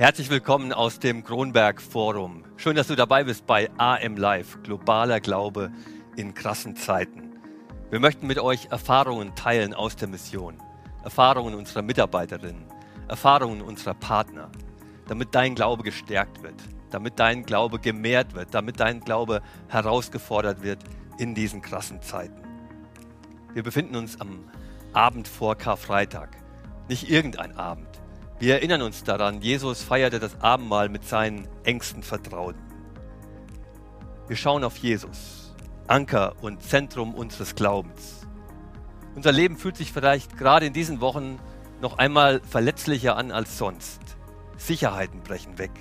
Herzlich willkommen aus dem Kronberg Forum. Schön, dass du dabei bist bei AM Live, globaler Glaube in krassen Zeiten. Wir möchten mit euch Erfahrungen teilen aus der Mission, Erfahrungen unserer Mitarbeiterinnen, Erfahrungen unserer Partner, damit dein Glaube gestärkt wird, damit dein Glaube gemehrt wird, damit dein Glaube herausgefordert wird in diesen krassen Zeiten. Wir befinden uns am Abend vor Karfreitag. Nicht irgendein Abend. Wir erinnern uns daran, Jesus feierte das Abendmahl mit seinen engsten Vertrauten. Wir schauen auf Jesus, Anker und Zentrum unseres Glaubens. Unser Leben fühlt sich vielleicht gerade in diesen Wochen noch einmal verletzlicher an als sonst. Sicherheiten brechen weg.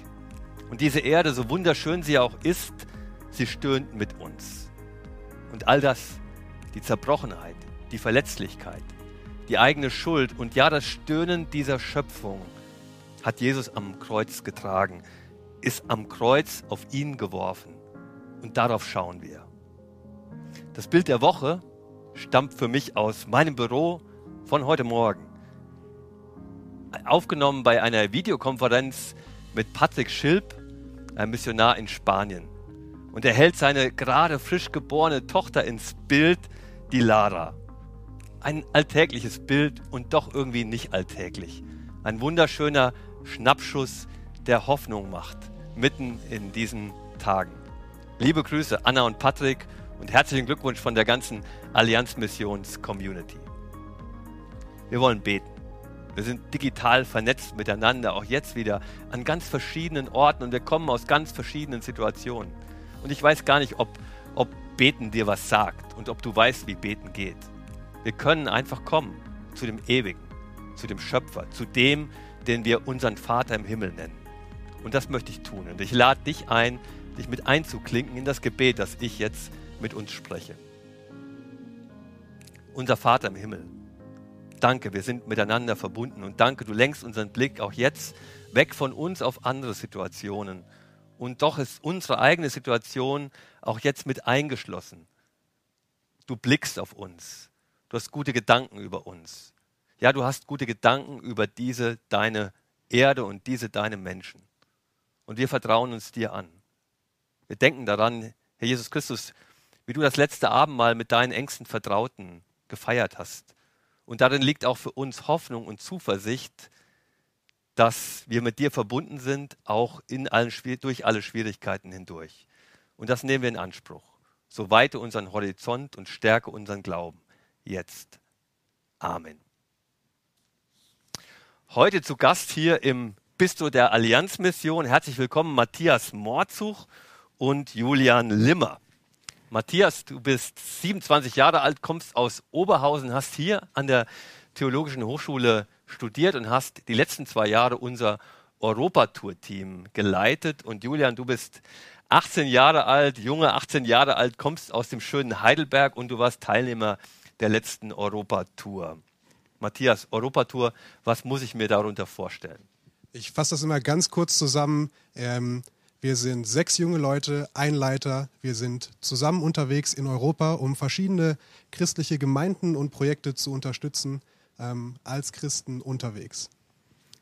Und diese Erde, so wunderschön sie auch ist, sie stöhnt mit uns. Und all das, die Zerbrochenheit, die Verletzlichkeit, die eigene Schuld und ja das Stöhnen dieser Schöpfung hat Jesus am Kreuz getragen, ist am Kreuz auf ihn geworfen. Und darauf schauen wir. Das Bild der Woche stammt für mich aus meinem Büro von heute Morgen. Aufgenommen bei einer Videokonferenz mit Patrick Schilp, einem Missionar in Spanien. Und er hält seine gerade frisch geborene Tochter ins Bild, die Lara ein alltägliches Bild und doch irgendwie nicht alltäglich. Ein wunderschöner Schnappschuss, der Hoffnung macht, mitten in diesen Tagen. Liebe Grüße, Anna und Patrick, und herzlichen Glückwunsch von der ganzen Allianz Missions Community. Wir wollen beten. Wir sind digital vernetzt miteinander, auch jetzt wieder an ganz verschiedenen Orten und wir kommen aus ganz verschiedenen Situationen. Und ich weiß gar nicht, ob, ob Beten dir was sagt und ob du weißt, wie Beten geht. Wir können einfach kommen zu dem Ewigen, zu dem Schöpfer, zu dem, den wir unseren Vater im Himmel nennen. Und das möchte ich tun. Und ich lade dich ein, dich mit einzuklinken in das Gebet, das ich jetzt mit uns spreche. Unser Vater im Himmel, danke, wir sind miteinander verbunden und danke, du lenkst unseren Blick auch jetzt weg von uns auf andere Situationen. Und doch ist unsere eigene Situation auch jetzt mit eingeschlossen. Du blickst auf uns. Du hast gute Gedanken über uns. Ja, du hast gute Gedanken über diese deine Erde und diese deine Menschen. Und wir vertrauen uns dir an. Wir denken daran, Herr Jesus Christus, wie du das letzte Abendmahl mit deinen engsten Vertrauten gefeiert hast. Und darin liegt auch für uns Hoffnung und Zuversicht, dass wir mit dir verbunden sind, auch in allen, durch alle Schwierigkeiten hindurch. Und das nehmen wir in Anspruch. So weite unseren Horizont und stärke unseren Glauben jetzt. Amen. Heute zu Gast hier im Bistro der Allianzmission. Herzlich willkommen Matthias Morzug und Julian Limmer. Matthias, du bist 27 Jahre alt, kommst aus Oberhausen, hast hier an der Theologischen Hochschule studiert und hast die letzten zwei Jahre unser Europatour-Team geleitet. Und Julian, du bist 18 Jahre alt, junge 18 Jahre alt, kommst aus dem schönen Heidelberg und du warst Teilnehmer der letzten Europatour. Matthias, Europatour, was muss ich mir darunter vorstellen? Ich fasse das immer ganz kurz zusammen. Ähm, wir sind sechs junge Leute, ein Leiter. Wir sind zusammen unterwegs in Europa, um verschiedene christliche Gemeinden und Projekte zu unterstützen, ähm, als Christen unterwegs.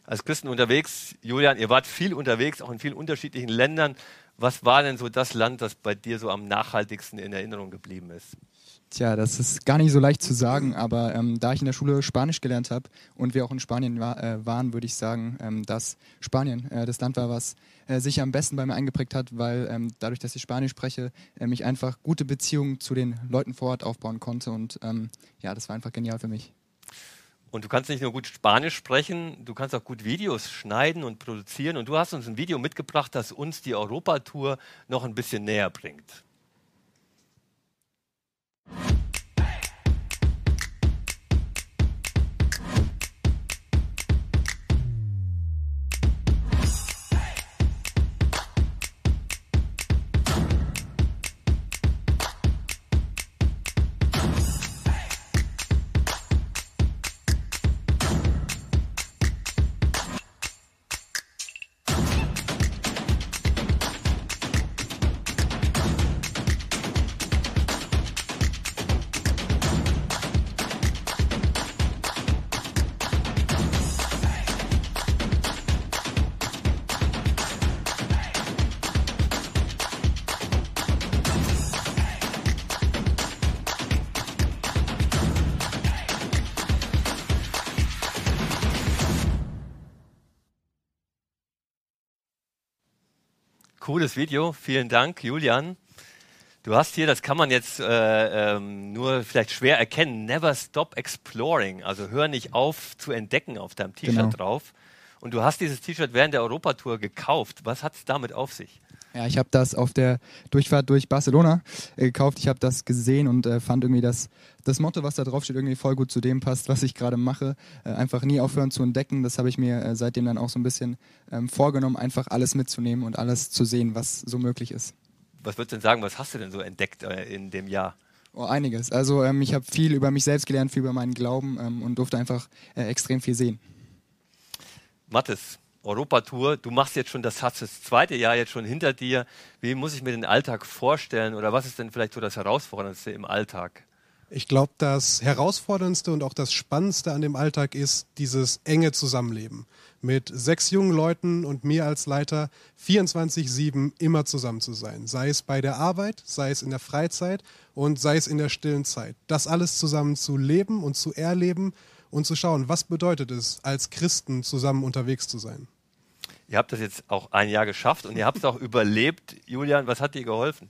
Als Christen unterwegs, Julian, ihr wart viel unterwegs, auch in vielen unterschiedlichen Ländern. Was war denn so das Land, das bei dir so am nachhaltigsten in Erinnerung geblieben ist? Tja, das ist gar nicht so leicht zu sagen, aber ähm, da ich in der Schule Spanisch gelernt habe und wir auch in Spanien war, äh, waren, würde ich sagen, ähm, dass Spanien äh, das Land war, was äh, sich am besten bei mir eingeprägt hat, weil ähm, dadurch, dass ich Spanisch spreche, äh, ich einfach gute Beziehungen zu den Leuten vor Ort aufbauen konnte und ähm, ja, das war einfach genial für mich. Und du kannst nicht nur gut Spanisch sprechen, du kannst auch gut Videos schneiden und produzieren. Und du hast uns ein Video mitgebracht, das uns die Europatour noch ein bisschen näher bringt. you cooles Video. Vielen Dank, Julian. Du hast hier, das kann man jetzt äh, ähm, nur vielleicht schwer erkennen, Never Stop Exploring. Also hör nicht auf zu entdecken auf deinem T-Shirt genau. drauf. Und du hast dieses T-Shirt während der Europatour gekauft. Was hat es damit auf sich? Ja, ich habe das auf der Durchfahrt durch Barcelona äh, gekauft. Ich habe das gesehen und äh, fand irgendwie, dass das Motto, was da drauf steht, irgendwie voll gut zu dem passt, was ich gerade mache. Äh, einfach nie aufhören zu entdecken. Das habe ich mir äh, seitdem dann auch so ein bisschen ähm, vorgenommen, einfach alles mitzunehmen und alles zu sehen, was so möglich ist. Was würdest du denn sagen, was hast du denn so entdeckt äh, in dem Jahr? Oh, einiges. Also ähm, ich habe viel über mich selbst gelernt, viel über meinen Glauben ähm, und durfte einfach extrem viel sehen. Mathis, Europatour, du machst jetzt schon das, hast das zweite Jahr jetzt schon hinter dir. Wie muss ich mir den Alltag vorstellen oder was ist denn vielleicht so das Herausforderndste im Alltag? Ich glaube, das Herausforderndste und auch das Spannendste an dem Alltag ist dieses enge Zusammenleben. Mit sechs jungen Leuten und mir als Leiter 24-7 immer zusammen zu sein. Sei es bei der Arbeit, sei es in der Freizeit und sei es in der stillen Zeit. Das alles zusammen zu leben und zu erleben und zu schauen, was bedeutet es, als Christen zusammen unterwegs zu sein. Ihr habt das jetzt auch ein Jahr geschafft und ihr habt es auch überlebt. Julian, was hat dir geholfen?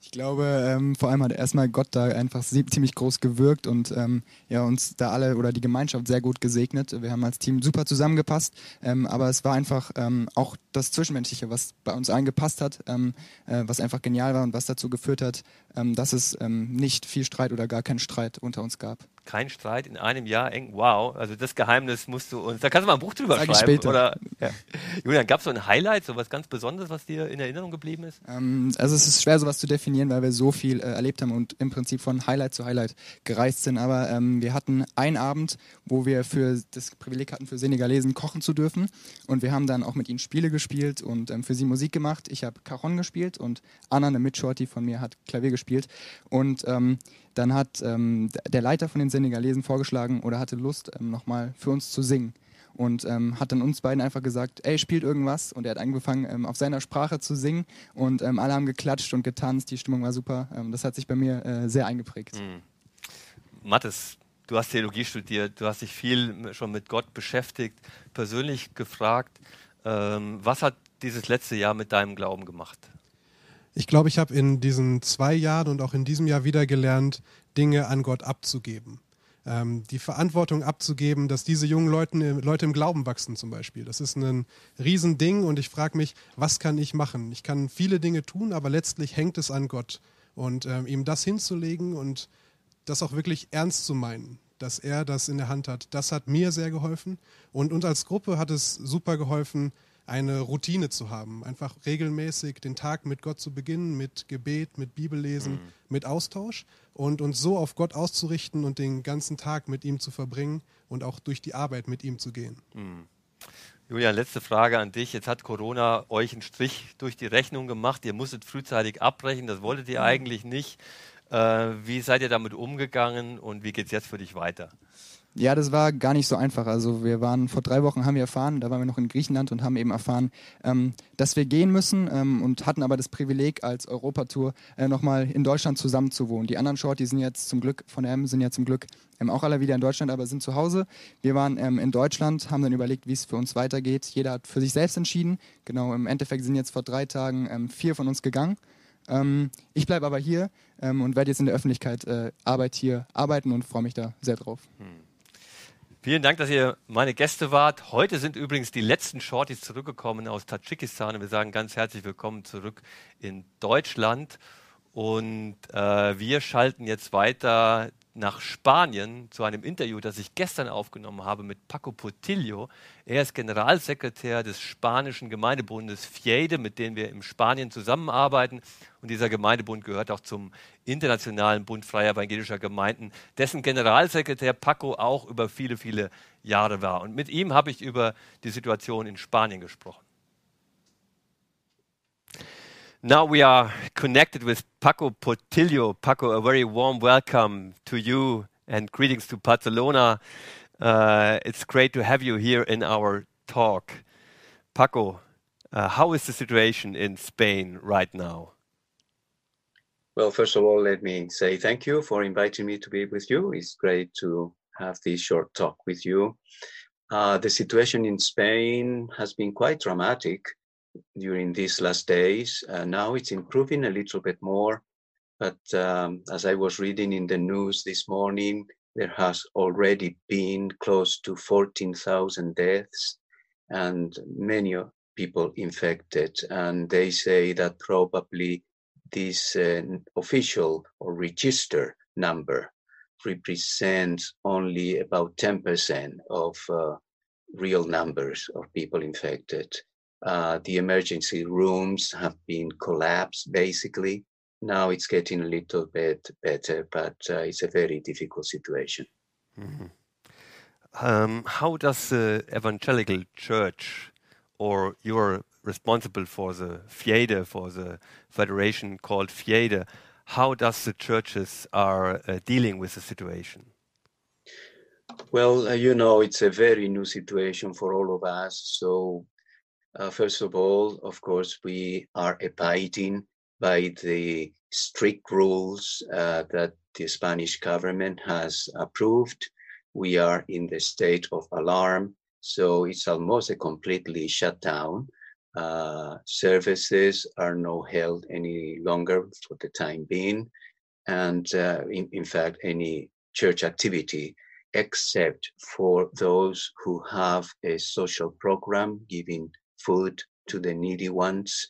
Ich glaube, ähm, vor allem hat erstmal Gott da einfach ziemlich groß gewirkt und ähm, ja, uns da alle oder die Gemeinschaft sehr gut gesegnet. Wir haben als Team super zusammengepasst, ähm, aber es war einfach ähm, auch das Zwischenmenschliche, was bei uns eingepasst hat, ähm, äh, was einfach genial war und was dazu geführt hat, ähm, dass es nicht viel Streit oder gar keinen Streit unter uns gab kein Streit in einem Jahr eng. Wow, also das Geheimnis musst du uns. Da kannst du mal ein Buch drüber Sag schreiben. Später. Oder, ja. Julian, gab es so ein Highlight, so was ganz Besonderes, was dir in Erinnerung geblieben ist? Ähm, also es ist schwer, sowas zu definieren, weil wir so viel äh, erlebt haben und im Prinzip von Highlight zu Highlight gereist sind. Aber ähm, wir hatten einen Abend, wo wir für das Privileg hatten, für Senegalesen kochen zu dürfen. Und wir haben dann auch mit ihnen Spiele gespielt und ähm, für sie Musik gemacht. Ich habe Cajon gespielt und Anna, eine Mitshorty von mir, hat Klavier gespielt. Und ähm, dann hat ähm, der Leiter von den Senegalesen vorgeschlagen oder hatte Lust, ähm, nochmal für uns zu singen. Und ähm, hat dann uns beiden einfach gesagt, ey, spielt irgendwas. Und er hat angefangen, ähm, auf seiner Sprache zu singen. Und ähm, alle haben geklatscht und getanzt. Die Stimmung war super. Ähm, das hat sich bei mir äh, sehr eingeprägt. Mhm. Mathis, du hast Theologie studiert, du hast dich viel schon mit Gott beschäftigt, persönlich gefragt, was hat dieses letzte Jahr mit deinem Glauben gemacht? Ich glaube, ich habe in diesen zwei Jahren und auch in diesem Jahr wieder gelernt, Dinge an Gott abzugeben. Ähm, die Verantwortung abzugeben, dass diese jungen Leute, Leute im Glauben wachsen zum Beispiel. Das ist ein Riesending und ich frage mich, was kann ich machen? Ich kann viele Dinge tun, aber letztlich hängt es an Gott. Und ähm, ihm das hinzulegen und das auch wirklich ernst zu meinen, dass er das in der Hand hat, das hat mir sehr geholfen. Und uns als Gruppe hat es super geholfen, eine Routine zu haben, einfach regelmäßig den Tag mit Gott zu beginnen, mit Gebet, mit Bibellesen, mhm. mit Austausch und uns so auf Gott auszurichten und den ganzen Tag mit ihm zu verbringen und auch durch die Arbeit mit ihm zu gehen. Mhm. Julian, letzte Frage an dich. Jetzt hat Corona euch einen Strich durch die Rechnung gemacht. Ihr musstet frühzeitig abbrechen, das wolltet ihr mhm. eigentlich nicht. Äh, wie seid ihr damit umgegangen und wie geht es jetzt für dich weiter? Ja, das war gar nicht so einfach. Also wir waren vor drei Wochen haben wir erfahren, da waren wir noch in Griechenland und haben eben erfahren, ähm, dass wir gehen müssen ähm, und hatten aber das Privileg als Europatour äh, nochmal in Deutschland zusammen zu wohnen. Die anderen Short, die sind jetzt zum Glück von M sind ja zum Glück ähm, auch alle wieder in Deutschland, aber sind zu Hause. Wir waren ähm, in Deutschland, haben dann überlegt, wie es für uns weitergeht. Jeder hat für sich selbst entschieden. Genau, im Endeffekt sind jetzt vor drei Tagen ähm, vier von uns gegangen. Ähm, ich bleibe aber hier und werde jetzt in der Öffentlichkeit äh, Arbeit hier arbeiten und freue mich da sehr drauf. Hm. Vielen Dank, dass ihr meine Gäste wart. Heute sind übrigens die letzten Shorties zurückgekommen aus Tadschikistan und wir sagen ganz herzlich willkommen zurück in Deutschland. Und äh, wir schalten jetzt weiter nach Spanien zu einem Interview, das ich gestern aufgenommen habe mit Paco Portillo. Er ist Generalsekretär des spanischen Gemeindebundes FIEDE, mit dem wir in Spanien zusammenarbeiten. Und dieser Gemeindebund gehört auch zum Internationalen Bund Freier Evangelischer Gemeinden, dessen Generalsekretär Paco auch über viele, viele Jahre war. Und mit ihm habe ich über die Situation in Spanien gesprochen. Now we are connected with Paco Portillo. Paco, a very warm welcome to you and greetings to Barcelona. Uh, it's great to have you here in our talk. Paco, uh, how is the situation in Spain right now? Well, first of all, let me say thank you for inviting me to be with you. It's great to have this short talk with you. Uh, the situation in Spain has been quite dramatic during these last days. Uh, now it's improving a little bit more, but um, as I was reading in the news this morning, there has already been close to 14,000 deaths and many people infected. And they say that probably this uh, official or register number represents only about 10% of uh, real numbers of people infected. Uh, the emergency rooms have been collapsed basically. Now it's getting a little bit better, but uh, it's a very difficult situation. Mm-hmm. Um, how does the evangelical church, or you're responsible for the FIEDE, for the federation called FIEDE, how does the churches are uh, dealing with the situation? Well, uh, you know, it's a very new situation for all of us. So, uh, first of all, of course, we are abiding by the strict rules uh, that the Spanish government has approved. We are in the state of alarm, so it's almost a completely shut down. Uh, services are not held any longer for the time being, and uh, in, in fact, any church activity except for those who have a social program giving food to the needy ones.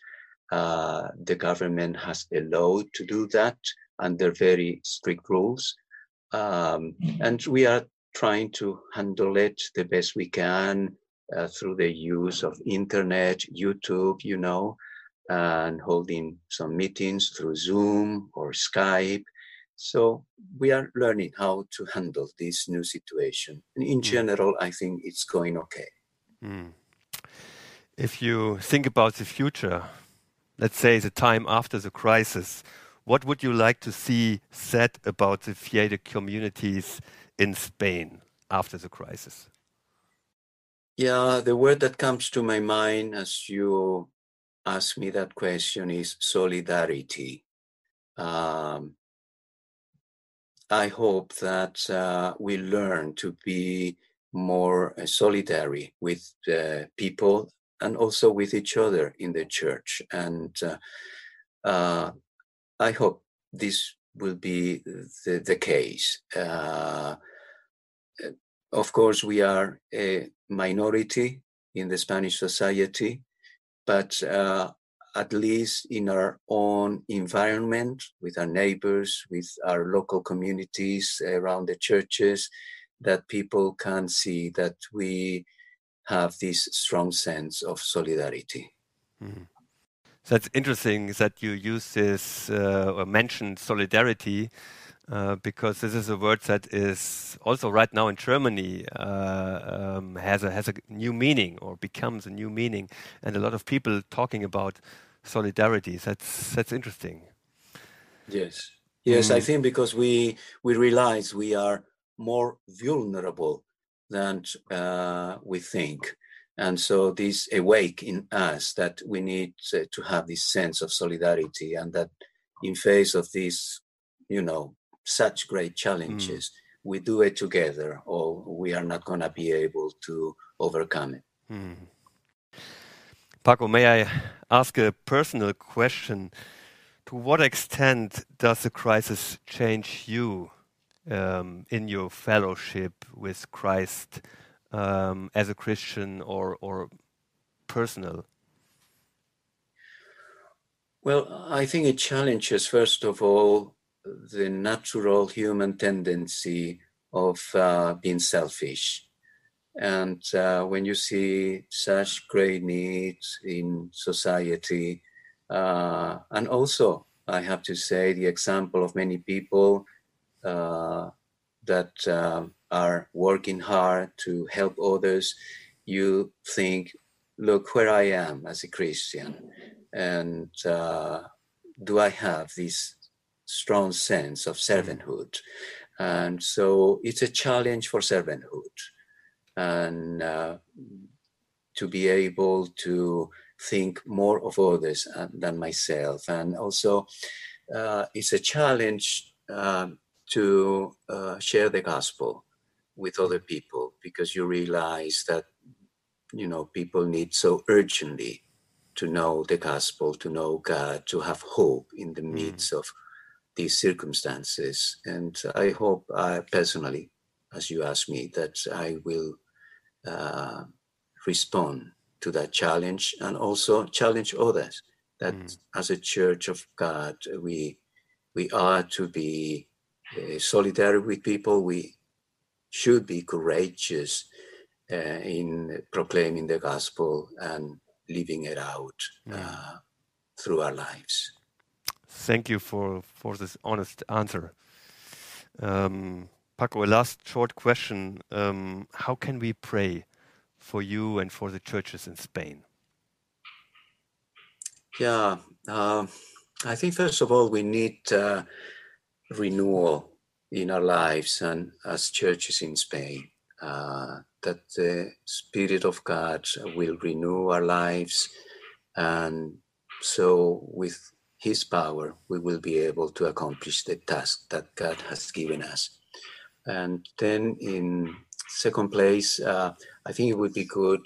Uh, the government has allowed to do that under very strict rules. Um, and we are trying to handle it the best we can uh, through the use of internet, YouTube, you know, and holding some meetings through Zoom or Skype so we are learning how to handle this new situation. And in mm. general, I think it's going okay. Mm. If you think about the future, let's say the time after the crisis, what would you like to see said about the FIEDE communities in Spain after the crisis? Yeah, the word that comes to my mind as you ask me that question is solidarity. Um, I hope that uh, we learn to be more uh, solidary with uh, people and also with each other in the church. And uh, uh I hope this will be the, the case. Uh, of course, we are a minority in the Spanish society, but at least in our own environment, with our neighbors, with our local communities around the churches, that people can see that we have this strong sense of solidarity. Mm. That's interesting that you use this uh, or mention solidarity uh, because this is a word that is also right now in Germany uh, um, has a has a new meaning or becomes a new meaning, and a lot of people talking about solidarity. That's that's interesting. Yes, yes, mm. I think because we we realize we are more vulnerable than uh, we think. And so this awake in us that we need to have this sense of solidarity and that in face of these, you know, such great challenges, mm. we do it together or we are not going to be able to overcome it. Mm. Paco, may I ask a personal question? To what extent does the crisis change you um, in your fellowship with Christ um, as a Christian or, or personal? Well, I think it challenges, first of all, the natural human tendency of uh, being selfish and uh, when you see such great needs in society, uh, and also, I have to say, the example of many people that um, are working hard to help others, you think, look where I am as a Christian. And uh, do I have this strong sense of servanthood? And so it's a challenge for servanthood and uh, to be able to think more of others uh, than myself. And also, uh, it's a challenge um, to uh, share the gospel with other people because you realize that you know people need so urgently to know the gospel, to know God, to have hope in the midst of these circumstances. And I hope, I personally, as you asked me, that I will uh, respond to that challenge and also challenge others. That as a church of God, we we are to be uh, solidary with people. We should be courageous uh, in proclaiming the gospel and living it out uh, through our lives. Thank you for, for this honest answer. Um, Paco, a last short question. Um, how can we pray for you and for the churches in Spain? Yeah, uh, I think first of all we need uh, renewal in our lives and as churches in Spain. Uh, that the Spirit of God will renew our lives, and so with His power we will be able to accomplish the task that God has given us. And then in second place, uh, I think it would be good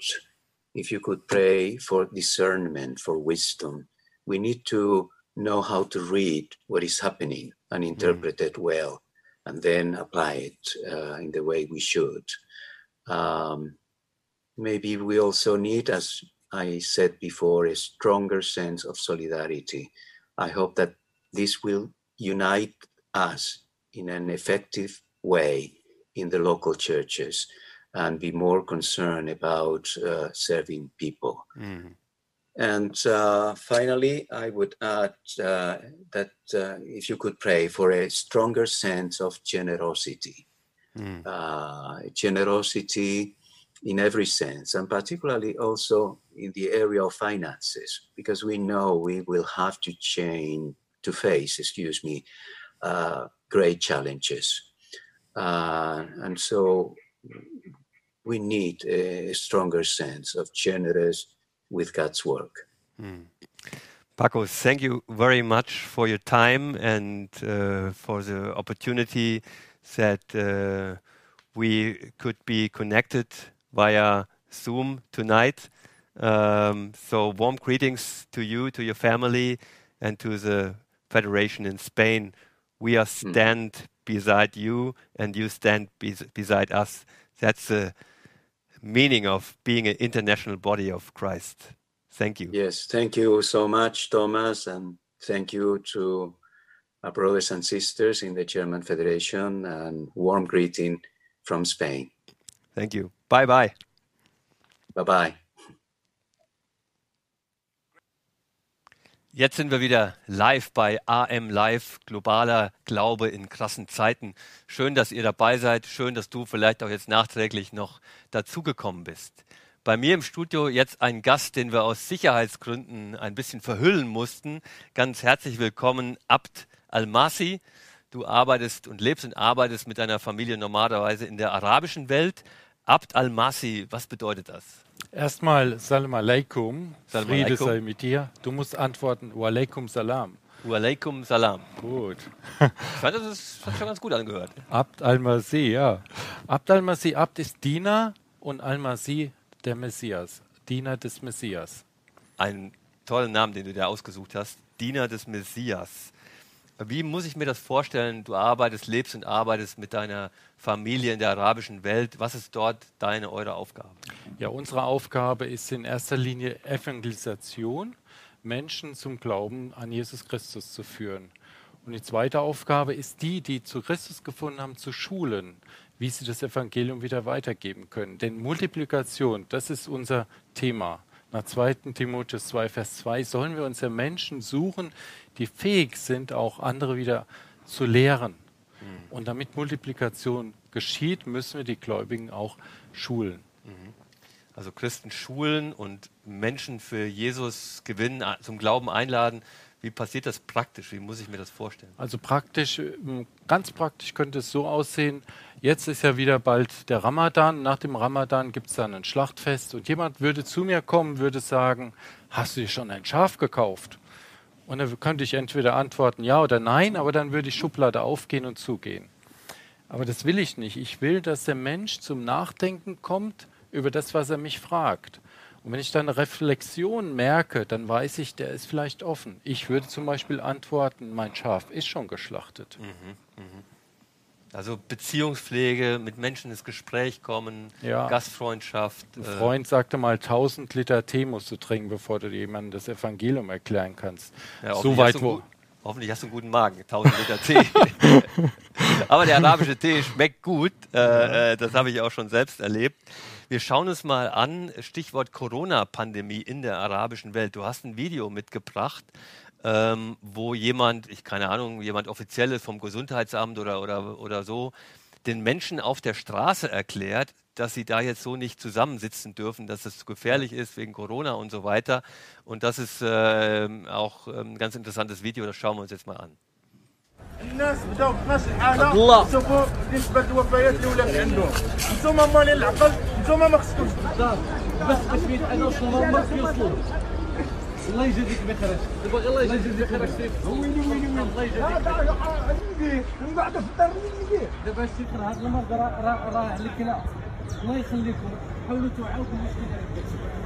if you could pray for discernment, for wisdom. We need to know how to read what is happening and interpret it well, and then apply it uh, in the way we should. Um, maybe we also need, as I said before, a stronger sense of solidarity. I hope that this will unite us in an effective way in the local churches and be more concerned about uh, serving people. And uh, finally, I would add uh, that uh, if you could pray for a stronger sense of generosity, uh, generosity in every sense, and particularly also in the area of finances, because we know we will have to change to face, excuse me, uh, great challenges. Uh, and so we need a stronger sense of generous with God's work. Paco, thank you very much for your time and uh, for the opportunity that uh, we could be connected via Zoom tonight. Um, so, warm greetings to you, to your family, and to the Federation in Spain. We are stand beside you, and you stand bes- beside us. That's the meaning of being an international body of Christ. Thank you. Yes, thank you so much, Thomas, and thank you to our brothers and sisters in the German Federation, and warm greeting from Spain. Thank you. Bye bye. Bye bye. Jetzt sind wir wieder live bei AM Live, globaler Glaube in krassen Zeiten. Schön, dass ihr dabei seid. Schön, dass du vielleicht auch jetzt nachträglich noch dazugekommen bist. Bei mir im Studio jetzt ein Gast, den wir aus Sicherheitsgründen ein bisschen verhüllen mussten. Ganz herzlich willkommen, Abd Almasi. Du arbeitest und lebst und arbeitest mit deiner Familie normalerweise in der arabischen Welt. Abd Almasi, was bedeutet das? Erstmal Salam alaikum, Salam Friede alaikum. sei mit dir. Du musst antworten, wa alaikum salam. Wa alaikum salam. Gut. Ich fand, das ist, hat schon ganz gut angehört. Abd al-Masih, ja. Abd al-Masih, Abd ist Diener und al-Masih der Messias, Diener des Messias. Einen tollen Namen, den du dir ausgesucht hast. Diener des Messias. Wie muss ich mir das vorstellen? Du arbeitest, lebst und arbeitest mit deiner Familie in der arabischen Welt. Was ist dort deine, eure Aufgabe? Ja, unsere Aufgabe ist in erster Linie Evangelisation, Menschen zum Glauben an Jesus Christus zu führen. Und die zweite Aufgabe ist die, die zu Christus gefunden haben, zu schulen, wie sie das Evangelium wieder weitergeben können. Denn Multiplikation, das ist unser Thema. Nach 2. Timotheus 2, Vers 2 sollen wir uns ja Menschen suchen, die fähig sind, auch andere wieder zu lehren. Und damit Multiplikation geschieht, müssen wir die Gläubigen auch schulen. Also Christen schulen und Menschen für Jesus gewinnen, zum Glauben einladen. Wie passiert das praktisch? Wie muss ich mir das vorstellen? Also praktisch, ähm, ganz praktisch könnte es so aussehen, jetzt ist ja wieder bald der Ramadan, nach dem Ramadan gibt es dann ein Schlachtfest und jemand würde zu mir kommen, würde sagen, hast du dir schon ein Schaf gekauft? Und dann könnte ich entweder antworten ja oder nein, aber dann würde die Schublade aufgehen und zugehen. Aber das will ich nicht. Ich will, dass der Mensch zum Nachdenken kommt über das, was er mich fragt. Und wenn ich dann eine Reflexion merke, dann weiß ich, der ist vielleicht offen. Ich würde zum Beispiel antworten, mein Schaf ist schon geschlachtet. Mhm, mh. Also Beziehungspflege, mit Menschen ins Gespräch kommen, ja. Gastfreundschaft. Ein äh, Freund sagte mal, 1000 Liter Tee musst du trinken, bevor du jemandem das Evangelium erklären kannst. Ja, so weit wo. Hoffentlich hast du einen guten Magen, 1000 Liter Tee. Aber der arabische Tee schmeckt gut. Äh, äh, das habe ich auch schon selbst erlebt. Wir schauen uns mal an, Stichwort Corona-Pandemie in der arabischen Welt. Du hast ein Video mitgebracht ähm, wo jemand, ich keine Ahnung, jemand offizielles vom Gesundheitsamt oder, oder, oder so, den Menschen auf der Straße erklärt, dass sie da jetzt so nicht zusammensitzen dürfen, dass es gefährlich ist wegen Corona und so weiter. Und das ist äh, auch ein ganz interessantes Video, das schauen wir uns jetzt mal an. الناس بداو في نفس الحاله شوفوا نسبه الوفيات اللي ولات عندهم نتوما مالين العقل نتوما ما خصكمش بس باش يتحدثوا ما يوصلوا الله يجازيك بخير. باغي الله يجازيك بخير سيف ويني ويني وين الله يجازيك من بعد في الدار وين دابا الشيخ راه هذا المرض راه راه على الكلى الله يخليكم. حاولوا توعوكم واش ونخفوا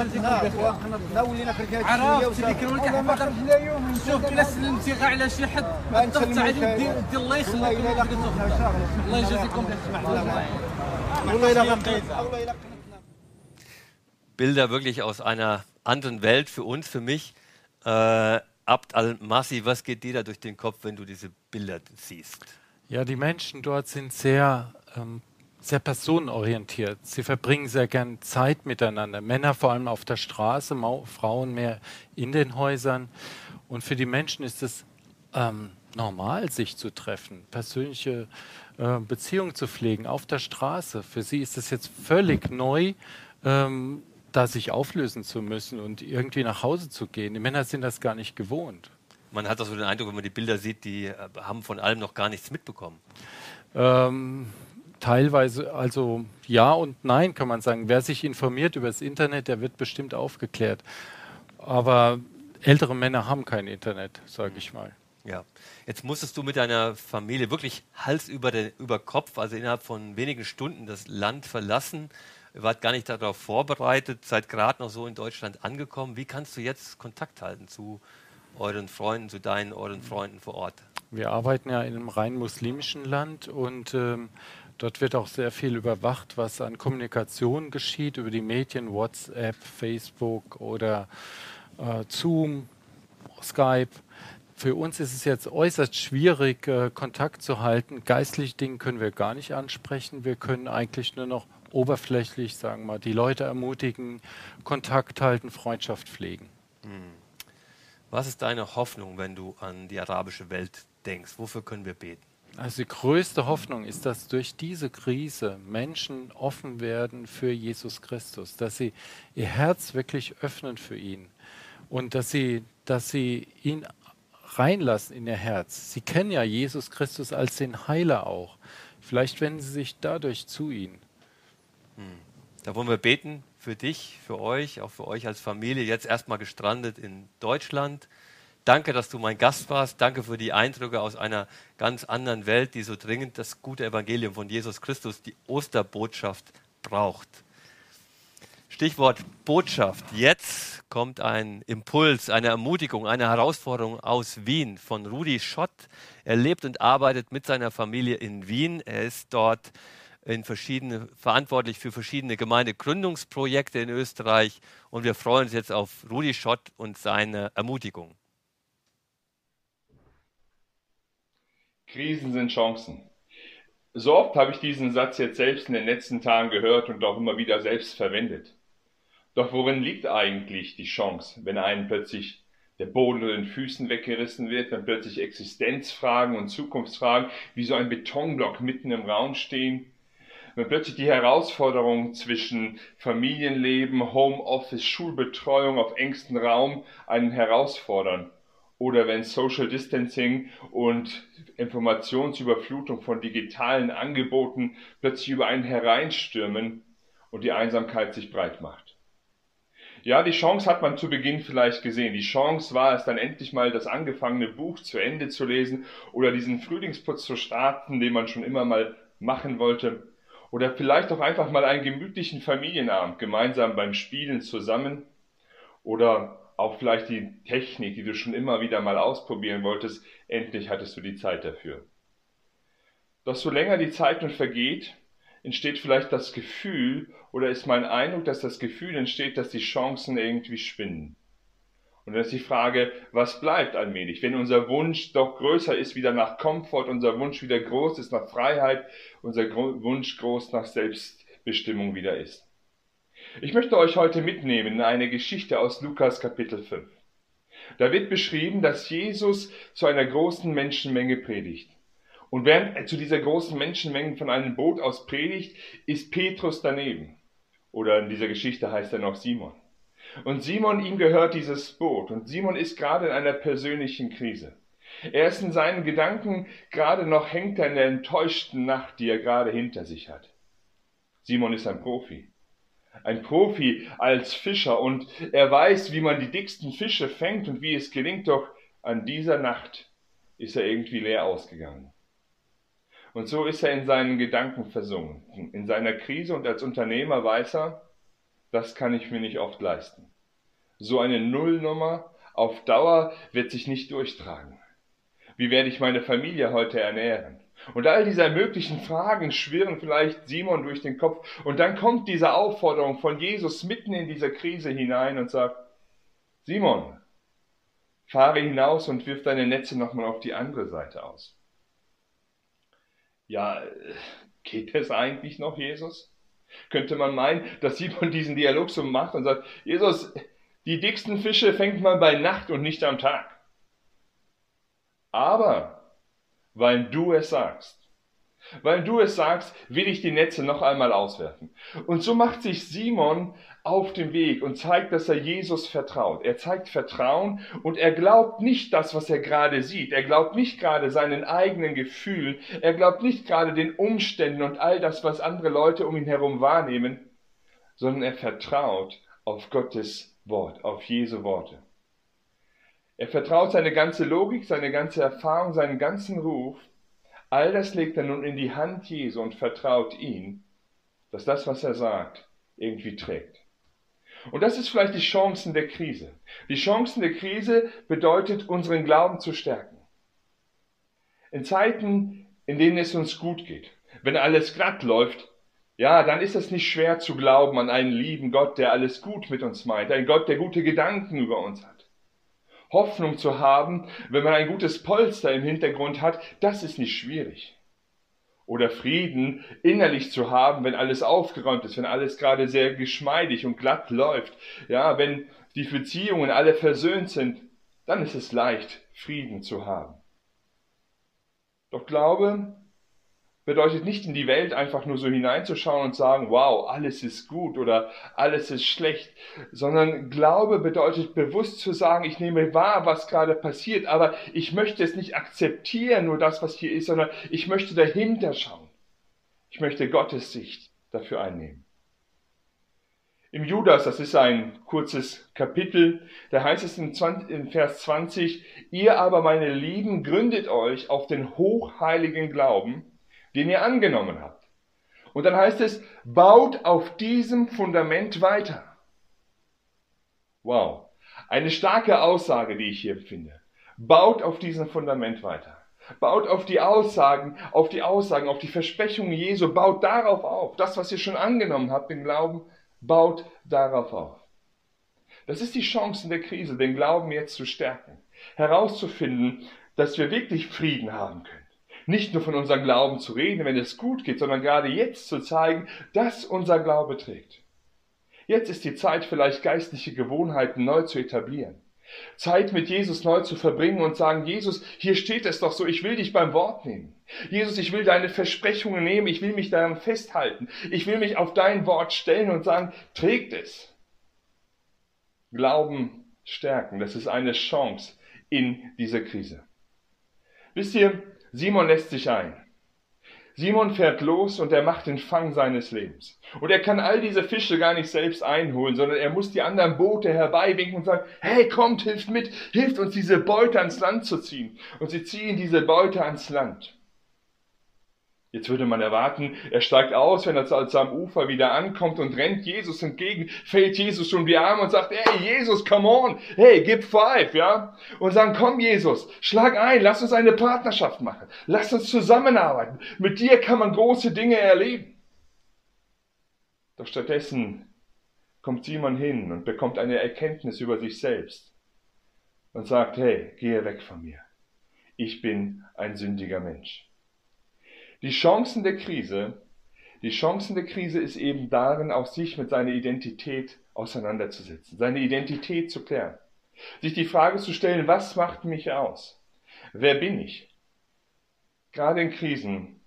الخلاف لا ولينا في الكاكسيه عرفت اللي كانوا لك حفظ شوف الا سلمتي غير على شي حد الضغط عليه دير الله يخليكم الله يجازيكم بخير والله الا Bilder wirklich aus einer anderen Welt für uns, für mich. Äh, Abd al-Masi, was geht dir da durch den Kopf, wenn du diese Bilder siehst? Ja, die Menschen dort sind sehr, ähm, sehr personenorientiert. Sie verbringen sehr gern Zeit miteinander. Männer vor allem auf der Straße, Frauen mehr in den Häusern. Und für die Menschen ist es ähm, normal, sich zu treffen, persönliche äh, Beziehungen zu pflegen auf der Straße. Für sie ist es jetzt völlig neu. Ähm, da sich auflösen zu müssen und irgendwie nach Hause zu gehen. Die Männer sind das gar nicht gewohnt. Man hat auch so den Eindruck, wenn man die Bilder sieht, die äh, haben von allem noch gar nichts mitbekommen. Ähm, teilweise, also ja und nein kann man sagen. Wer sich informiert über das Internet, der wird bestimmt aufgeklärt. Aber ältere Männer haben kein Internet, sage ich mal. Ja, jetzt musstest du mit deiner Familie wirklich Hals über, den, über Kopf, also innerhalb von wenigen Stunden das Land verlassen. Wart gar nicht darauf vorbereitet, seid gerade noch so in Deutschland angekommen. Wie kannst du jetzt Kontakt halten zu euren Freunden, zu deinen, euren Freunden vor Ort? Wir arbeiten ja in einem rein muslimischen Land und ähm, dort wird auch sehr viel überwacht, was an Kommunikation geschieht über die Medien, WhatsApp, Facebook oder äh, Zoom, Skype. Für uns ist es jetzt äußerst schwierig, äh, Kontakt zu halten. Geistliche Dinge können wir gar nicht ansprechen. Wir können eigentlich nur noch oberflächlich, sagen wir mal, die Leute ermutigen, Kontakt halten, Freundschaft pflegen. Hm. Was ist deine Hoffnung, wenn du an die arabische Welt denkst? Wofür können wir beten? Also die größte Hoffnung ist, dass durch diese Krise Menschen offen werden für Jesus Christus, dass sie ihr Herz wirklich öffnen für ihn und dass sie, dass sie ihn reinlassen in ihr Herz. Sie kennen ja Jesus Christus als den Heiler auch. Vielleicht wenden sie sich dadurch zu ihm. Da wollen wir beten für dich, für euch, auch für euch als Familie, jetzt erstmal gestrandet in Deutschland. Danke, dass du mein Gast warst. Danke für die Eindrücke aus einer ganz anderen Welt, die so dringend das gute Evangelium von Jesus Christus, die Osterbotschaft, braucht. Stichwort Botschaft. Jetzt kommt ein Impuls, eine Ermutigung, eine Herausforderung aus Wien von Rudi Schott. Er lebt und arbeitet mit seiner Familie in Wien. Er ist dort in verschiedene, verantwortlich für verschiedene Gemeindegründungsprojekte in Österreich. Und wir freuen uns jetzt auf Rudi Schott und seine Ermutigung. Krisen sind Chancen. So oft habe ich diesen Satz jetzt selbst in den letzten Tagen gehört und auch immer wieder selbst verwendet. Doch worin liegt eigentlich die Chance, wenn einem plötzlich der Boden unter den Füßen weggerissen wird, wenn plötzlich Existenzfragen und Zukunftsfragen wie so ein Betonblock mitten im Raum stehen wenn plötzlich die Herausforderung zwischen Familienleben, Homeoffice, Schulbetreuung auf engstem Raum einen herausfordern oder wenn Social Distancing und Informationsüberflutung von digitalen Angeboten plötzlich über einen hereinstürmen und die Einsamkeit sich breit macht. Ja, die Chance hat man zu Beginn vielleicht gesehen. Die Chance war es dann endlich mal das angefangene Buch zu Ende zu lesen oder diesen Frühlingsputz zu starten, den man schon immer mal machen wollte. Oder vielleicht auch einfach mal einen gemütlichen Familienabend gemeinsam beim Spielen zusammen. Oder auch vielleicht die Technik, die du schon immer wieder mal ausprobieren wolltest. Endlich hattest du die Zeit dafür. Doch so länger die Zeit nun vergeht, entsteht vielleicht das Gefühl oder ist mein Eindruck, dass das Gefühl entsteht, dass die Chancen irgendwie schwinden. Und dann ist die Frage, was bleibt allmählich? Wenn unser Wunsch doch größer ist wieder nach Komfort, unser Wunsch wieder groß ist nach Freiheit, unser Wunsch groß nach Selbstbestimmung wieder ist. Ich möchte euch heute mitnehmen in eine Geschichte aus Lukas Kapitel 5. Da wird beschrieben, dass Jesus zu einer großen Menschenmenge predigt. Und während er zu dieser großen Menschenmenge von einem Boot aus predigt, ist Petrus daneben. Oder in dieser Geschichte heißt er noch Simon. Und Simon, ihm gehört dieses Boot. Und Simon ist gerade in einer persönlichen Krise. Er ist in seinen Gedanken gerade noch hängt er in der enttäuschten Nacht, die er gerade hinter sich hat. Simon ist ein Profi. Ein Profi als Fischer und er weiß, wie man die dicksten Fische fängt und wie es gelingt, doch an dieser Nacht ist er irgendwie leer ausgegangen. Und so ist er in seinen Gedanken versunken. In seiner Krise und als Unternehmer weiß er, das kann ich mir nicht oft leisten. So eine Nullnummer auf Dauer wird sich nicht durchtragen. Wie werde ich meine Familie heute ernähren? Und all diese möglichen Fragen schwirren vielleicht Simon durch den Kopf. Und dann kommt diese Aufforderung von Jesus mitten in dieser Krise hinein und sagt, Simon, fahre hinaus und wirf deine Netze nochmal auf die andere Seite aus. Ja, geht es eigentlich noch, Jesus? Könnte man meinen, dass Simon diesen Dialog so macht und sagt, Jesus, die dicksten Fische fängt man bei Nacht und nicht am Tag. Aber, weil du es sagst, weil du es sagst, will ich die Netze noch einmal auswerfen. Und so macht sich Simon auf den Weg und zeigt, dass er Jesus vertraut. Er zeigt Vertrauen und er glaubt nicht das, was er gerade sieht. Er glaubt nicht gerade seinen eigenen Gefühlen. Er glaubt nicht gerade den Umständen und all das, was andere Leute um ihn herum wahrnehmen, sondern er vertraut auf Gottes Wort, auf Jesu Worte. Er vertraut seine ganze Logik, seine ganze Erfahrung, seinen ganzen Ruf All das legt er nun in die Hand Jesu und vertraut ihn, dass das, was er sagt, irgendwie trägt. Und das ist vielleicht die Chancen der Krise. Die Chancen der Krise bedeutet, unseren Glauben zu stärken. In Zeiten, in denen es uns gut geht, wenn alles glatt läuft, ja, dann ist es nicht schwer zu glauben an einen lieben Gott, der alles gut mit uns meint, einen Gott, der gute Gedanken über uns hat. Hoffnung zu haben, wenn man ein gutes Polster im Hintergrund hat, das ist nicht schwierig. Oder Frieden innerlich zu haben, wenn alles aufgeräumt ist, wenn alles gerade sehr geschmeidig und glatt läuft. Ja, wenn die Beziehungen alle versöhnt sind, dann ist es leicht, Frieden zu haben. Doch Glaube bedeutet nicht in die Welt einfach nur so hineinzuschauen und sagen, wow, alles ist gut oder alles ist schlecht, sondern Glaube bedeutet bewusst zu sagen, ich nehme wahr, was gerade passiert, aber ich möchte es nicht akzeptieren, nur das, was hier ist, sondern ich möchte dahinter schauen. Ich möchte Gottes Sicht dafür einnehmen. Im Judas, das ist ein kurzes Kapitel, da heißt es in, 20, in Vers 20, ihr aber, meine Lieben, gründet euch auf den hochheiligen Glauben, den ihr angenommen habt. Und dann heißt es, baut auf diesem Fundament weiter. Wow, eine starke Aussage, die ich hier finde. Baut auf diesem Fundament weiter. Baut auf die Aussagen, auf die Aussagen, auf die Versprechungen Jesu, baut darauf auf. Das, was ihr schon angenommen habt im Glauben, baut darauf auf. Das ist die Chance in der Krise, den Glauben jetzt zu stärken. Herauszufinden, dass wir wirklich Frieden haben können nicht nur von unserem Glauben zu reden, wenn es gut geht, sondern gerade jetzt zu zeigen, dass unser Glaube trägt. Jetzt ist die Zeit, vielleicht geistliche Gewohnheiten neu zu etablieren. Zeit mit Jesus neu zu verbringen und sagen, Jesus, hier steht es doch so, ich will dich beim Wort nehmen. Jesus, ich will deine Versprechungen nehmen, ich will mich daran festhalten. Ich will mich auf dein Wort stellen und sagen, trägt es. Glauben stärken, das ist eine Chance in dieser Krise. Wisst ihr, Simon lässt sich ein. Simon fährt los und er macht den Fang seines Lebens. Und er kann all diese Fische gar nicht selbst einholen, sondern er muss die anderen Boote herbeiwinken und sagen, hey, kommt, hilft mit, hilft uns diese Beute ans Land zu ziehen. Und sie ziehen diese Beute ans Land. Jetzt würde man erwarten, er steigt aus, wenn er am Ufer wieder ankommt und rennt Jesus entgegen, fällt Jesus um die Arme und sagt, hey Jesus, come on, hey, gib five, ja? Und sagen, komm Jesus, schlag ein, lass uns eine Partnerschaft machen, lass uns zusammenarbeiten. Mit dir kann man große Dinge erleben. Doch stattdessen kommt Simon hin und bekommt eine Erkenntnis über sich selbst und sagt, hey, gehe weg von mir. Ich bin ein sündiger Mensch. Die Chancen der Krise, die Chancen der Krise ist eben darin, auch sich mit seiner Identität auseinanderzusetzen, seine Identität zu klären. Sich die Frage zu stellen, was macht mich aus? Wer bin ich? Gerade in Krisen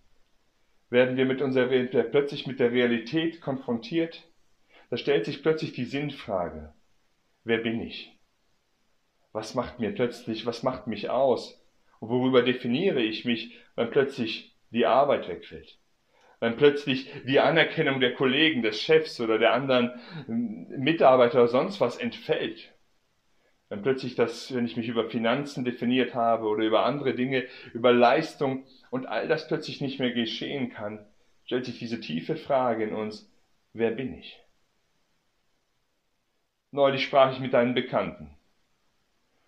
werden wir mit unserer, plötzlich mit der Realität konfrontiert. Da stellt sich plötzlich die Sinnfrage. Wer bin ich? Was macht mir plötzlich, was macht mich aus? Und worüber definiere ich mich, wenn plötzlich die Arbeit wegfällt. Wenn plötzlich die Anerkennung der Kollegen, des Chefs oder der anderen Mitarbeiter oder sonst was entfällt. Wenn plötzlich das, wenn ich mich über Finanzen definiert habe oder über andere Dinge, über Leistung und all das plötzlich nicht mehr geschehen kann, stellt sich diese tiefe Frage in uns, wer bin ich? Neulich sprach ich mit einem Bekannten.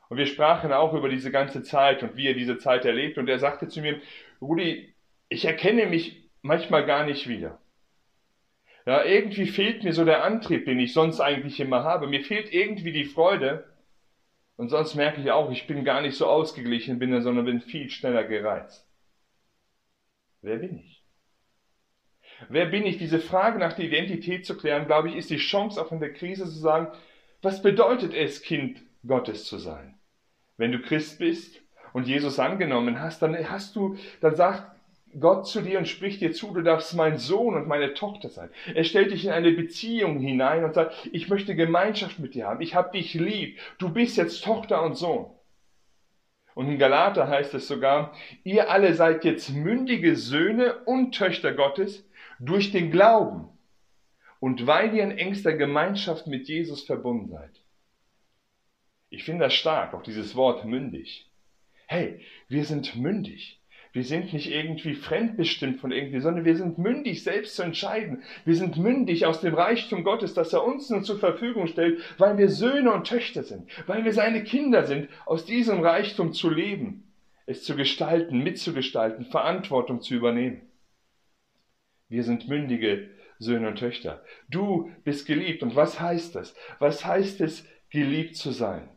Und wir sprachen auch über diese ganze Zeit und wie er diese Zeit erlebt. Und er sagte zu mir, Rudi, ich erkenne mich manchmal gar nicht wieder. Ja, irgendwie fehlt mir so der Antrieb, den ich sonst eigentlich immer habe. Mir fehlt irgendwie die Freude. Und sonst merke ich auch, ich bin gar nicht so ausgeglichen, bin, sondern bin viel schneller gereizt. Wer bin ich? Wer bin ich? Diese Frage nach der Identität zu klären, glaube ich, ist die Chance auch in der Krise zu sagen, was bedeutet es, Kind Gottes zu sein? Wenn du Christ bist und Jesus angenommen hast, dann hast du, dann sagt Gott zu dir und spricht dir zu, du darfst mein Sohn und meine Tochter sein. Er stellt dich in eine Beziehung hinein und sagt, ich möchte Gemeinschaft mit dir haben, ich habe dich lieb, du bist jetzt Tochter und Sohn. Und in Galater heißt es sogar, ihr alle seid jetzt mündige Söhne und Töchter Gottes durch den Glauben und weil ihr in engster Gemeinschaft mit Jesus verbunden seid. Ich finde das stark, auch dieses Wort mündig. Hey, wir sind mündig. Wir sind nicht irgendwie fremdbestimmt von irgendwie, sondern wir sind mündig, selbst zu entscheiden. Wir sind mündig aus dem Reichtum Gottes, das er uns nun zur Verfügung stellt, weil wir Söhne und Töchter sind, weil wir seine Kinder sind, aus diesem Reichtum zu leben, es zu gestalten, mitzugestalten, Verantwortung zu übernehmen. Wir sind mündige Söhne und Töchter. Du bist geliebt. Und was heißt das? Was heißt es, geliebt zu sein?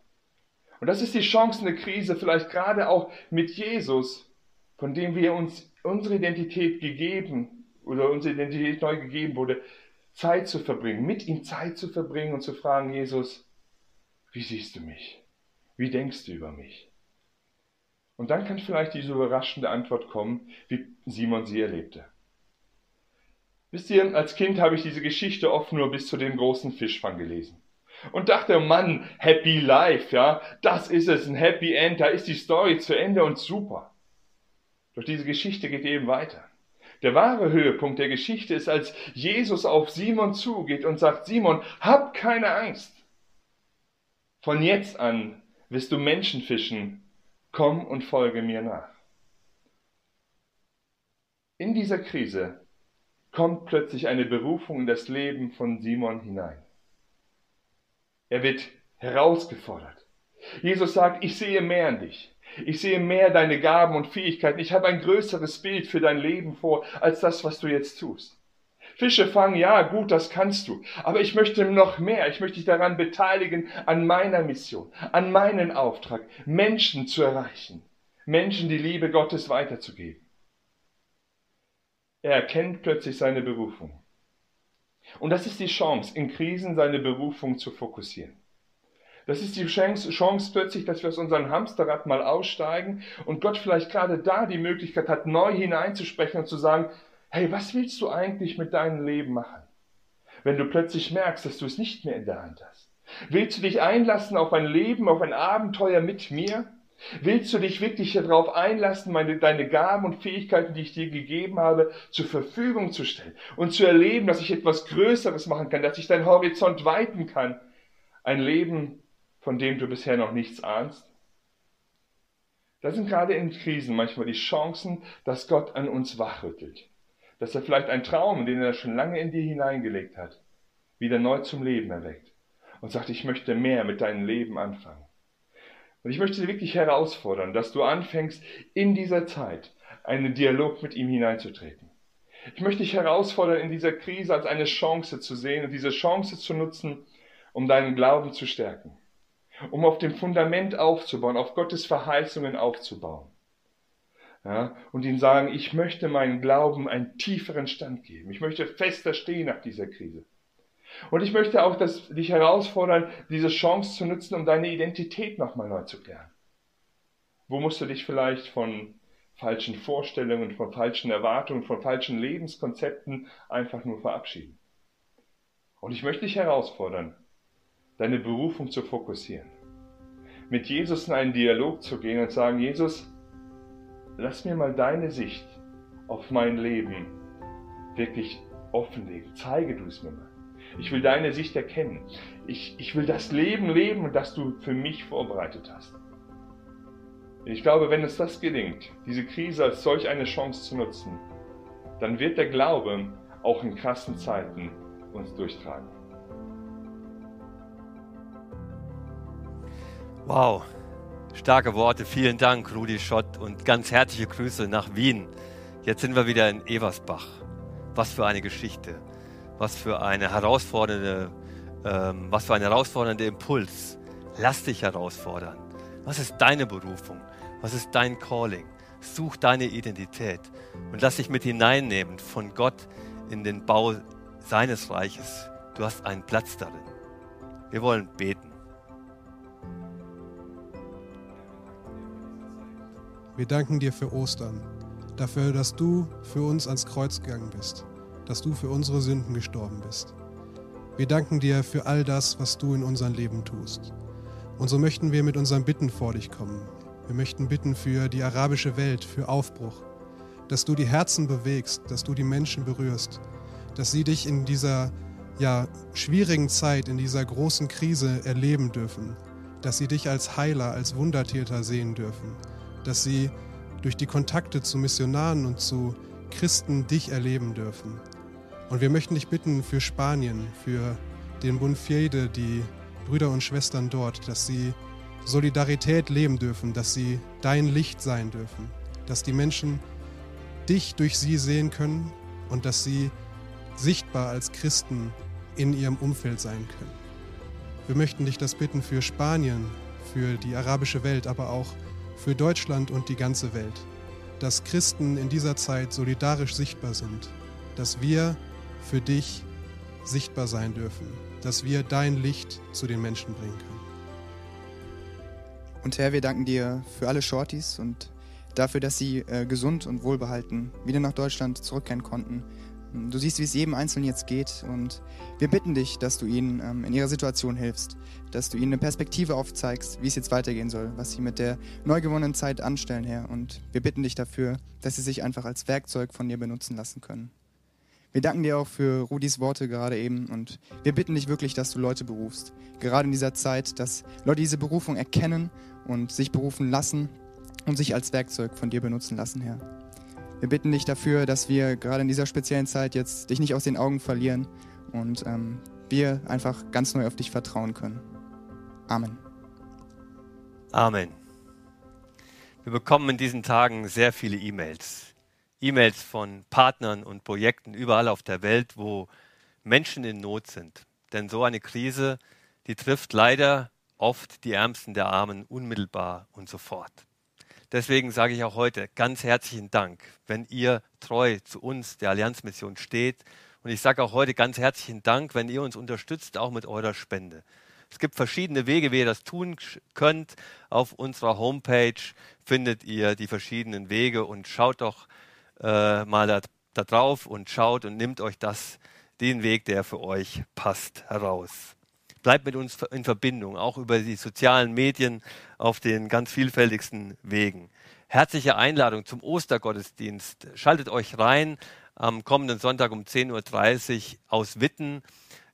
Und das ist die Chance in der Krise, vielleicht gerade auch mit Jesus, von dem wir uns unsere Identität gegeben oder unsere Identität neu gegeben wurde, Zeit zu verbringen, mit ihm Zeit zu verbringen und zu fragen, Jesus, wie siehst du mich? Wie denkst du über mich? Und dann kann vielleicht diese überraschende Antwort kommen, wie Simon sie erlebte. Wisst ihr, als Kind habe ich diese Geschichte oft nur bis zu dem großen Fischfang gelesen. Und dachte, Mann, Happy Life, ja, das ist es, ein Happy End, da ist die Story zu Ende und super. Doch diese Geschichte geht eben weiter. Der wahre Höhepunkt der Geschichte ist, als Jesus auf Simon zugeht und sagt, Simon, hab keine Angst. Von jetzt an wirst du Menschen fischen, komm und folge mir nach. In dieser Krise kommt plötzlich eine Berufung in das Leben von Simon hinein. Er wird herausgefordert. Jesus sagt, ich sehe mehr in dich. Ich sehe mehr deine Gaben und Fähigkeiten. Ich habe ein größeres Bild für dein Leben vor, als das, was du jetzt tust. Fische fangen, ja, gut, das kannst du. Aber ich möchte noch mehr. Ich möchte dich daran beteiligen, an meiner Mission, an meinen Auftrag, Menschen zu erreichen. Menschen die Liebe Gottes weiterzugeben. Er erkennt plötzlich seine Berufung. Und das ist die Chance, in Krisen seine Berufung zu fokussieren. Das ist die Chance, Chance plötzlich, dass wir aus unserem Hamsterrad mal aussteigen und Gott vielleicht gerade da die Möglichkeit hat, neu hineinzusprechen und zu sagen, hey, was willst du eigentlich mit deinem Leben machen? Wenn du plötzlich merkst, dass du es nicht mehr in der Hand hast. Willst du dich einlassen auf ein Leben, auf ein Abenteuer mit mir? Willst du dich wirklich darauf einlassen, meine, deine Gaben und Fähigkeiten, die ich dir gegeben habe, zur Verfügung zu stellen und zu erleben, dass ich etwas Größeres machen kann, dass ich deinen Horizont weiten kann? Ein Leben, von dem du bisher noch nichts ahnst? Das sind gerade in Krisen manchmal die Chancen, dass Gott an uns wachrüttelt. dass er vielleicht einen Traum, den er schon lange in dir hineingelegt hat, wieder neu zum Leben erweckt und sagt, ich möchte mehr mit deinem Leben anfangen. Und ich möchte dich wirklich herausfordern, dass du anfängst, in dieser Zeit einen Dialog mit ihm hineinzutreten. Ich möchte dich herausfordern, in dieser Krise als eine Chance zu sehen und diese Chance zu nutzen, um deinen Glauben zu stärken, um auf dem Fundament aufzubauen, auf Gottes Verheißungen aufzubauen. Ja, und ihm sagen, ich möchte meinen Glauben einen tieferen Stand geben. Ich möchte fester stehen nach dieser Krise. Und ich möchte auch das, dich herausfordern, diese Chance zu nutzen, um deine Identität nochmal neu zu klären. Wo musst du dich vielleicht von falschen Vorstellungen, von falschen Erwartungen, von falschen Lebenskonzepten einfach nur verabschieden? Und ich möchte dich herausfordern, deine Berufung zu fokussieren. Mit Jesus in einen Dialog zu gehen und sagen, Jesus, lass mir mal deine Sicht auf mein Leben wirklich offenlegen. Zeige du es mir mal. Ich will deine Sicht erkennen. Ich, ich will das Leben leben, das du für mich vorbereitet hast. Ich glaube, wenn uns das gelingt, diese Krise als solch eine Chance zu nutzen, dann wird der Glaube auch in krassen Zeiten uns durchtragen. Wow, starke Worte. Vielen Dank, Rudi Schott, und ganz herzliche Grüße nach Wien. Jetzt sind wir wieder in Eversbach. Was für eine Geschichte was für eine herausfordernde, ähm, was für ein herausfordernder Impuls. Lass dich herausfordern. Was ist deine Berufung? Was ist dein Calling? Such deine Identität und lass dich mit hineinnehmen von Gott in den Bau seines Reiches. Du hast einen Platz darin. Wir wollen beten. Wir danken dir für Ostern, dafür, dass du für uns ans Kreuz gegangen bist dass du für unsere Sünden gestorben bist. Wir danken dir für all das, was du in unserem Leben tust. Und so möchten wir mit unseren Bitten vor dich kommen. Wir möchten bitten für die arabische Welt, für Aufbruch, dass du die Herzen bewegst, dass du die Menschen berührst, dass sie dich in dieser ja, schwierigen Zeit, in dieser großen Krise erleben dürfen, dass sie dich als Heiler, als Wundertäter sehen dürfen, dass sie durch die Kontakte zu Missionaren und zu Christen dich erleben dürfen. Und wir möchten dich bitten für Spanien, für den Bund Fiede, die Brüder und Schwestern dort, dass sie Solidarität leben dürfen, dass sie dein Licht sein dürfen, dass die Menschen dich durch sie sehen können und dass sie sichtbar als Christen in ihrem Umfeld sein können. Wir möchten dich das bitten für Spanien, für die arabische Welt, aber auch für Deutschland und die ganze Welt, dass Christen in dieser Zeit solidarisch sichtbar sind, dass wir für dich sichtbar sein dürfen, dass wir dein Licht zu den Menschen bringen können. Und Herr, wir danken dir für alle Shorties und dafür, dass sie äh, gesund und wohlbehalten wieder nach Deutschland zurückkehren konnten. Du siehst, wie es jedem Einzelnen jetzt geht und wir bitten dich, dass du ihnen ähm, in ihrer Situation hilfst, dass du ihnen eine Perspektive aufzeigst, wie es jetzt weitergehen soll, was sie mit der neu gewonnenen Zeit anstellen, Herr. Und wir bitten dich dafür, dass sie sich einfach als Werkzeug von dir benutzen lassen können. Wir danken dir auch für Rudis Worte gerade eben und wir bitten dich wirklich, dass du Leute berufst. Gerade in dieser Zeit, dass Leute diese Berufung erkennen und sich berufen lassen und sich als Werkzeug von dir benutzen lassen, Herr. Wir bitten dich dafür, dass wir gerade in dieser speziellen Zeit jetzt dich nicht aus den Augen verlieren und ähm, wir einfach ganz neu auf dich vertrauen können. Amen. Amen. Wir bekommen in diesen Tagen sehr viele E-Mails. E-Mails von Partnern und Projekten überall auf der Welt, wo Menschen in Not sind. Denn so eine Krise, die trifft leider oft die Ärmsten der Armen unmittelbar und sofort. Deswegen sage ich auch heute ganz herzlichen Dank, wenn ihr treu zu uns, der Allianzmission, steht. Und ich sage auch heute ganz herzlichen Dank, wenn ihr uns unterstützt, auch mit eurer Spende. Es gibt verschiedene Wege, wie ihr das tun könnt. Auf unserer Homepage findet ihr die verschiedenen Wege und schaut doch äh, mal da, da drauf und schaut und nimmt euch das, den Weg, der für euch passt, heraus. Bleibt mit uns in Verbindung, auch über die sozialen Medien auf den ganz vielfältigsten Wegen. Herzliche Einladung zum Ostergottesdienst. Schaltet euch rein am kommenden Sonntag um 10.30 Uhr aus Witten.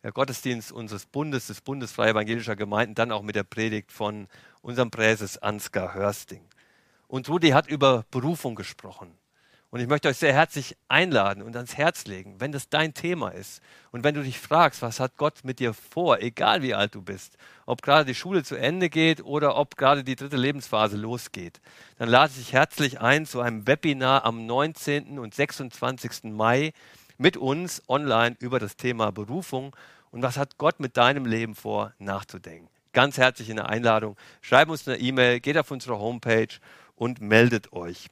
Der Gottesdienst unseres Bundes, des Bundes Freie Evangelischer Gemeinden, dann auch mit der Predigt von unserem Präses Ansgar Hörsting. Und Rudi hat über Berufung gesprochen. Und ich möchte euch sehr herzlich einladen und ans Herz legen, wenn das dein Thema ist und wenn du dich fragst, was hat Gott mit dir vor, egal wie alt du bist, ob gerade die Schule zu Ende geht oder ob gerade die dritte Lebensphase losgeht, dann lade ich dich herzlich ein zu einem Webinar am 19. und 26. Mai mit uns online über das Thema Berufung und was hat Gott mit deinem Leben vor, nachzudenken. Ganz herzlich in der Einladung. Schreib uns eine E-Mail, geht auf unsere Homepage und meldet euch.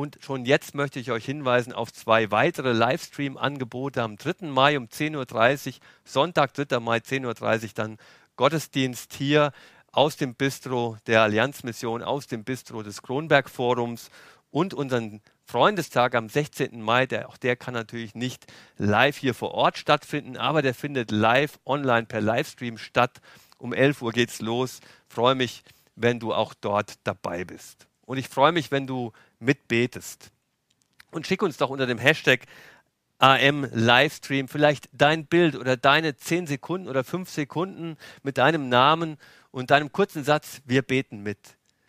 Und schon jetzt möchte ich euch hinweisen auf zwei weitere Livestream-Angebote am 3. Mai um 10.30 Uhr, Sonntag, 3. Mai 10.30 Uhr, dann Gottesdienst hier aus dem Bistro der Allianzmission, aus dem Bistro des Kronberg Forums und unseren Freundestag am 16. Mai, der, auch der kann natürlich nicht live hier vor Ort stattfinden, aber der findet live online per Livestream statt. Um 11 Uhr geht's los. Freue mich, wenn du auch dort dabei bist. Und ich freue mich, wenn du mitbetest. Und schick uns doch unter dem Hashtag AM Livestream vielleicht dein Bild oder deine 10 Sekunden oder 5 Sekunden mit deinem Namen und deinem kurzen Satz, wir beten mit.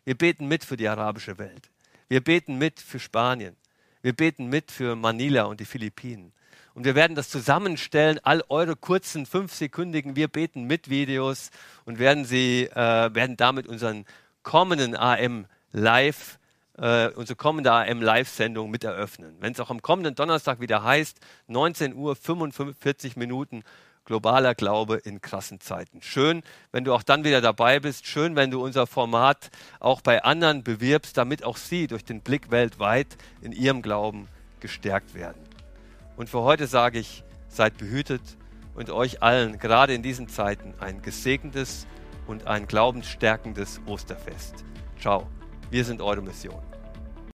Wir beten mit für die arabische Welt. Wir beten mit für Spanien. Wir beten mit für Manila und die Philippinen. Und wir werden das zusammenstellen, all eure kurzen, fünfsekündigen Wir beten mit Videos und werden sie, äh, werden damit unseren kommenden AM Live äh, unsere kommende AM-Live-Sendung mit eröffnen. Wenn es auch am kommenden Donnerstag wieder heißt, 19 Uhr 45 Minuten globaler Glaube in krassen Zeiten. Schön, wenn du auch dann wieder dabei bist. Schön, wenn du unser Format auch bei anderen bewirbst, damit auch sie durch den Blick weltweit in ihrem Glauben gestärkt werden. Und für heute sage ich, seid behütet und euch allen gerade in diesen Zeiten ein gesegnetes und ein glaubensstärkendes Osterfest. Ciao. Wir sind eure Mission.